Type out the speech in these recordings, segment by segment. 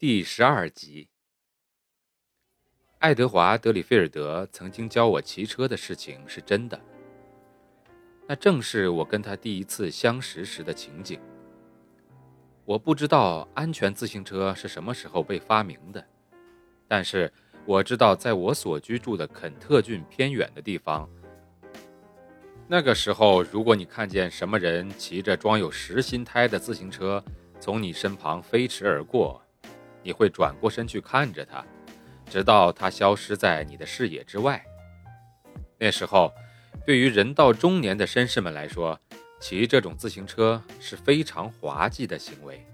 第十二集，爱德华·德里菲尔德曾经教我骑车的事情是真的。那正是我跟他第一次相识时的情景。我不知道安全自行车是什么时候被发明的，但是我知道，在我所居住的肯特郡偏远的地方，那个时候，如果你看见什么人骑着装有实心胎的自行车从你身旁飞驰而过，你会转过身去看着他，直到他消失在你的视野之外。那时候。对于人到中年的绅士们来说，骑这种自行车是非常滑稽的行为。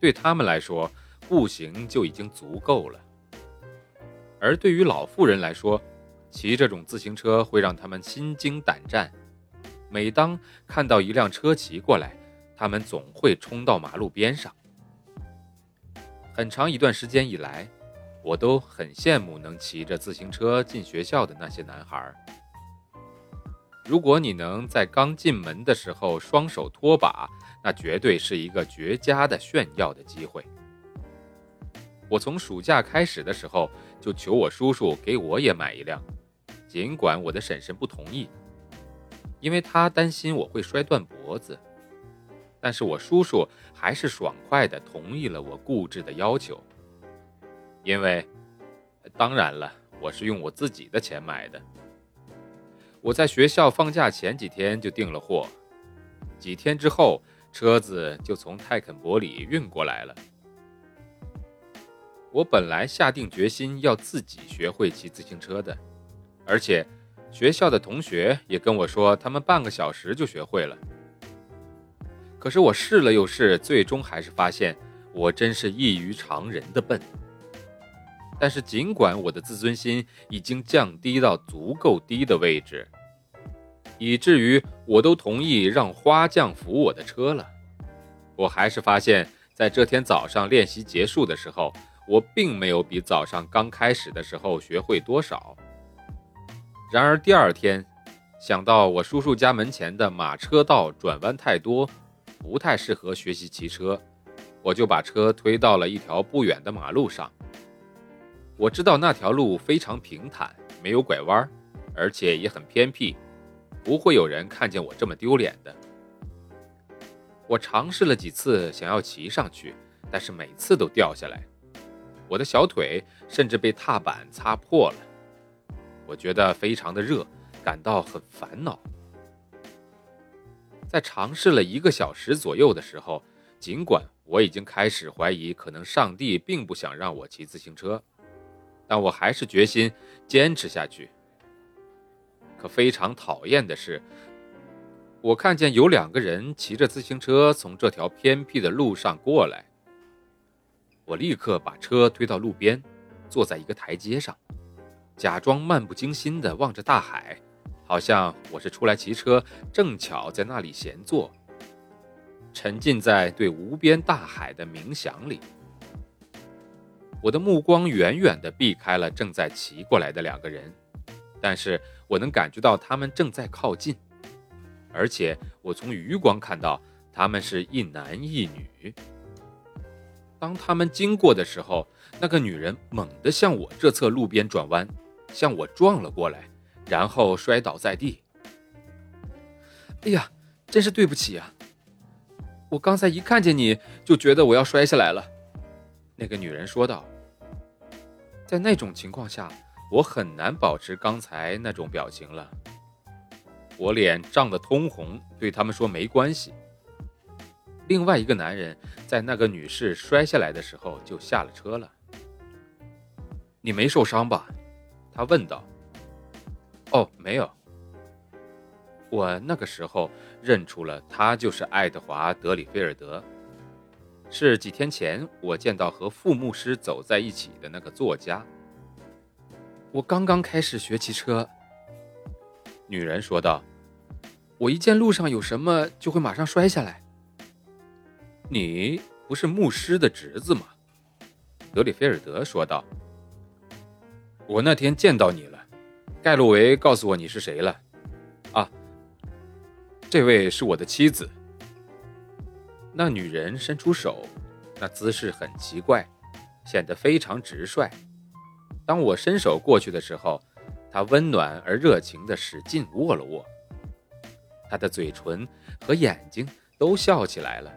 对他们来说，步行就已经足够了；而对于老妇人来说，骑这种自行车会让他们心惊胆战。每当看到一辆车骑过来，他们总会冲到马路边上。很长一段时间以来，我都很羡慕能骑着自行车进学校的那些男孩。如果你能在刚进门的时候双手托把，那绝对是一个绝佳的炫耀的机会。我从暑假开始的时候就求我叔叔给我也买一辆，尽管我的婶婶不同意，因为她担心我会摔断脖子。但是我叔叔还是爽快地同意了我固执的要求，因为，当然了，我是用我自己的钱买的。我在学校放假前几天就订了货，几天之后车子就从泰肯伯里运过来了。我本来下定决心要自己学会骑自行车的，而且学校的同学也跟我说他们半个小时就学会了。可是我试了又试，最终还是发现我真是异于常人的笨。但是，尽管我的自尊心已经降低到足够低的位置，以至于我都同意让花匠扶我的车了，我还是发现，在这天早上练习结束的时候，我并没有比早上刚开始的时候学会多少。然而第二天，想到我叔叔家门前的马车道转弯太多，不太适合学习骑车，我就把车推到了一条不远的马路上。我知道那条路非常平坦，没有拐弯，而且也很偏僻，不会有人看见我这么丢脸的。我尝试了几次想要骑上去，但是每次都掉下来，我的小腿甚至被踏板擦破了。我觉得非常的热，感到很烦恼。在尝试了一个小时左右的时候，尽管我已经开始怀疑，可能上帝并不想让我骑自行车。但我还是决心坚持下去。可非常讨厌的是，我看见有两个人骑着自行车从这条偏僻的路上过来。我立刻把车推到路边，坐在一个台阶上，假装漫不经心地望着大海，好像我是出来骑车，正巧在那里闲坐，沉浸在对无边大海的冥想里。我的目光远远地避开了正在骑过来的两个人，但是我能感觉到他们正在靠近，而且我从余光看到他们是一男一女。当他们经过的时候，那个女人猛地向我这侧路边转弯，向我撞了过来，然后摔倒在地。哎呀，真是对不起啊！我刚才一看见你就觉得我要摔下来了。那个女人说道：“在那种情况下，我很难保持刚才那种表情了。我脸涨得通红，对他们说没关系。另外一个男人在那个女士摔下来的时候就下了车了。你没受伤吧？”他问道。“哦，没有。”我那个时候认出了他就是爱德华·德里菲尔德，是几天前我见到和副牧师走在一起的那个作家。我刚刚开始学骑车，女人说道：“我一见路上有什么，就会马上摔下来。”你不是牧师的侄子吗？德里菲尔德说道：“我那天见到你，盖洛维告诉我你是谁了。啊，这位是我的妻子。”那女人伸出手，那姿势很奇怪，显得非常直率。当我伸手过去的时候，她温暖而热情地使劲握了握，她的嘴唇和眼睛都笑起来了。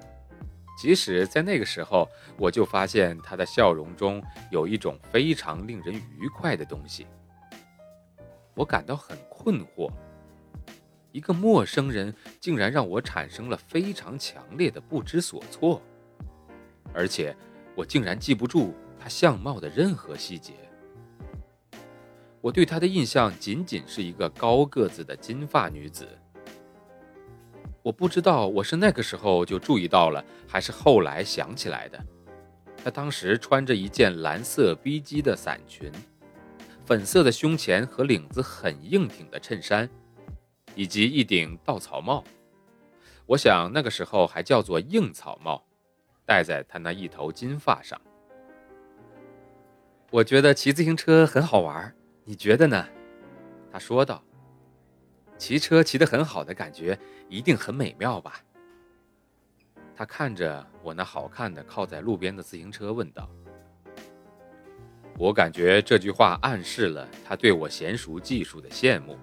即使在那个时候，我就发现她的笑容中有一种非常令人愉快的东西。我感到很困惑，一个陌生人竟然让我产生了非常强烈的不知所措，而且我竟然记不住他相貌的任何细节。我对她的印象仅仅是一个高个子的金发女子。我不知道我是那个时候就注意到了，还是后来想起来的。她当时穿着一件蓝色逼机的伞裙，粉色的胸前和领子很硬挺的衬衫，以及一顶稻草帽。我想那个时候还叫做硬草帽，戴在她那一头金发上。我觉得骑自行车很好玩。你觉得呢？他说道。骑车骑得很好的感觉一定很美妙吧？他看着我那好看的靠在路边的自行车，问道。我感觉这句话暗示了他对我娴熟技术的羡慕。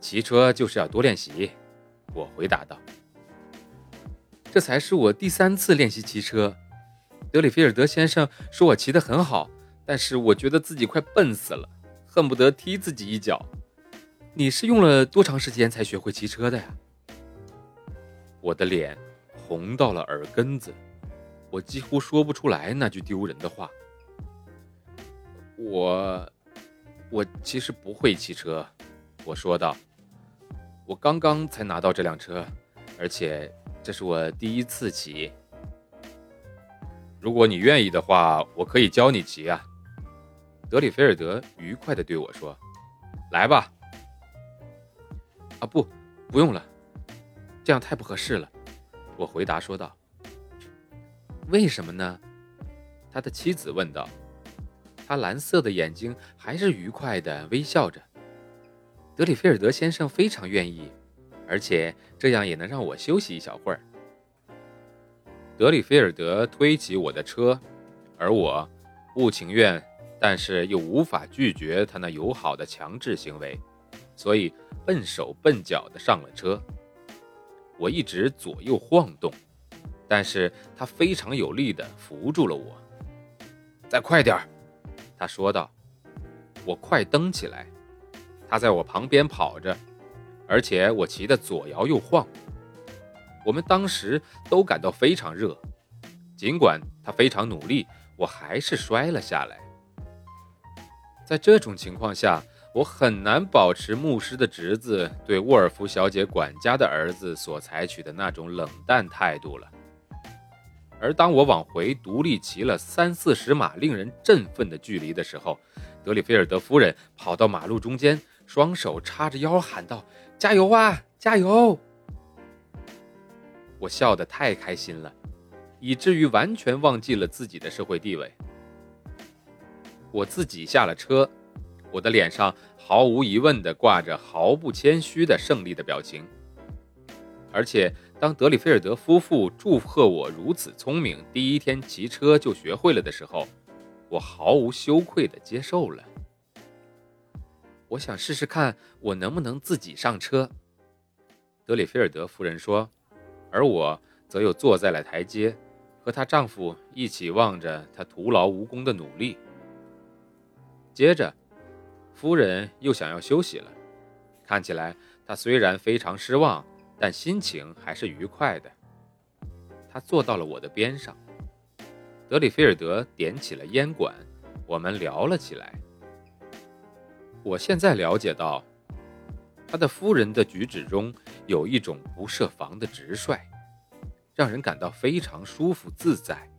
骑车就是要多练习，我回答道。这才是我第三次练习骑车。德里菲尔德先生说我骑得很好。但是我觉得自己快笨死了，恨不得踢自己一脚。你是用了多长时间才学会骑车的呀？我的脸红到了耳根子，我几乎说不出来那句丢人的话。我，我其实不会骑车，我说道。我刚刚才拿到这辆车，而且这是我第一次骑。如果你愿意的话，我可以教你骑啊。德里菲尔德愉快地对我说：“来吧。”啊，不，不用了，这样太不合适了。”我回答说道。“为什么呢？”他的妻子问道。他蓝色的眼睛还是愉快地微笑着。德里菲尔德先生非常愿意，而且这样也能让我休息一小会儿。德里菲尔德推起我的车，而我不情愿。但是又无法拒绝他那友好的强制行为，所以笨手笨脚的上了车。我一直左右晃动，但是他非常有力的扶住了我。再快点儿，他说道。我快蹬起来，他在我旁边跑着，而且我骑得左摇右晃。我们当时都感到非常热，尽管他非常努力，我还是摔了下来。在这种情况下，我很难保持牧师的侄子对沃尔夫小姐管家的儿子所采取的那种冷淡态度了。而当我往回独立骑了三四十码令人振奋的距离的时候，德里菲尔德夫人跑到马路中间，双手叉着腰喊道：“加油啊，加油！”我笑得太开心了，以至于完全忘记了自己的社会地位。我自己下了车，我的脸上毫无疑问地挂着毫不谦虚的胜利的表情。而且，当德里菲尔德夫妇祝贺我如此聪明，第一天骑车就学会了的时候，我毫无羞愧地接受了。我想试试看，我能不能自己上车。德里菲尔德夫人说，而我则又坐在了台阶，和她丈夫一起望着她徒劳无功的努力。接着，夫人又想要休息了。看起来，她虽然非常失望，但心情还是愉快的。她坐到了我的边上。德里菲尔德点起了烟管，我们聊了起来。我现在了解到，他的夫人的举止中有一种不设防的直率，让人感到非常舒服自在。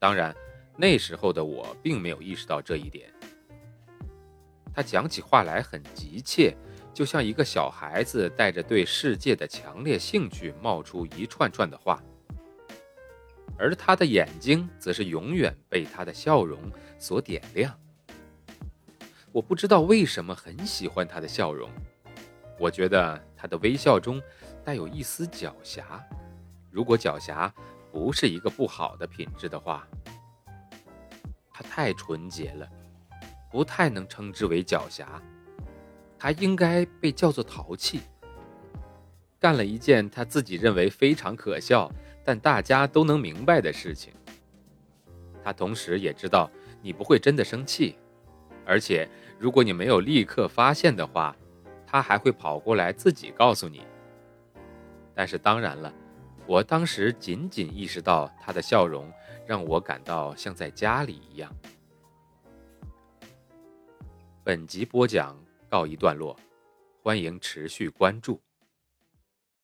当然，那时候的我并没有意识到这一点。他讲起话来很急切，就像一个小孩子带着对世界的强烈兴趣冒出一串串的话，而他的眼睛则是永远被他的笑容所点亮。我不知道为什么很喜欢他的笑容，我觉得他的微笑中带有一丝狡黠。如果狡黠不是一个不好的品质的话，他太纯洁了。不太能称之为狡黠，他应该被叫做淘气。干了一件他自己认为非常可笑，但大家都能明白的事情。他同时也知道你不会真的生气，而且如果你没有立刻发现的话，他还会跑过来自己告诉你。但是当然了，我当时仅仅意识到他的笑容让我感到像在家里一样。本集播讲告一段落，欢迎持续关注。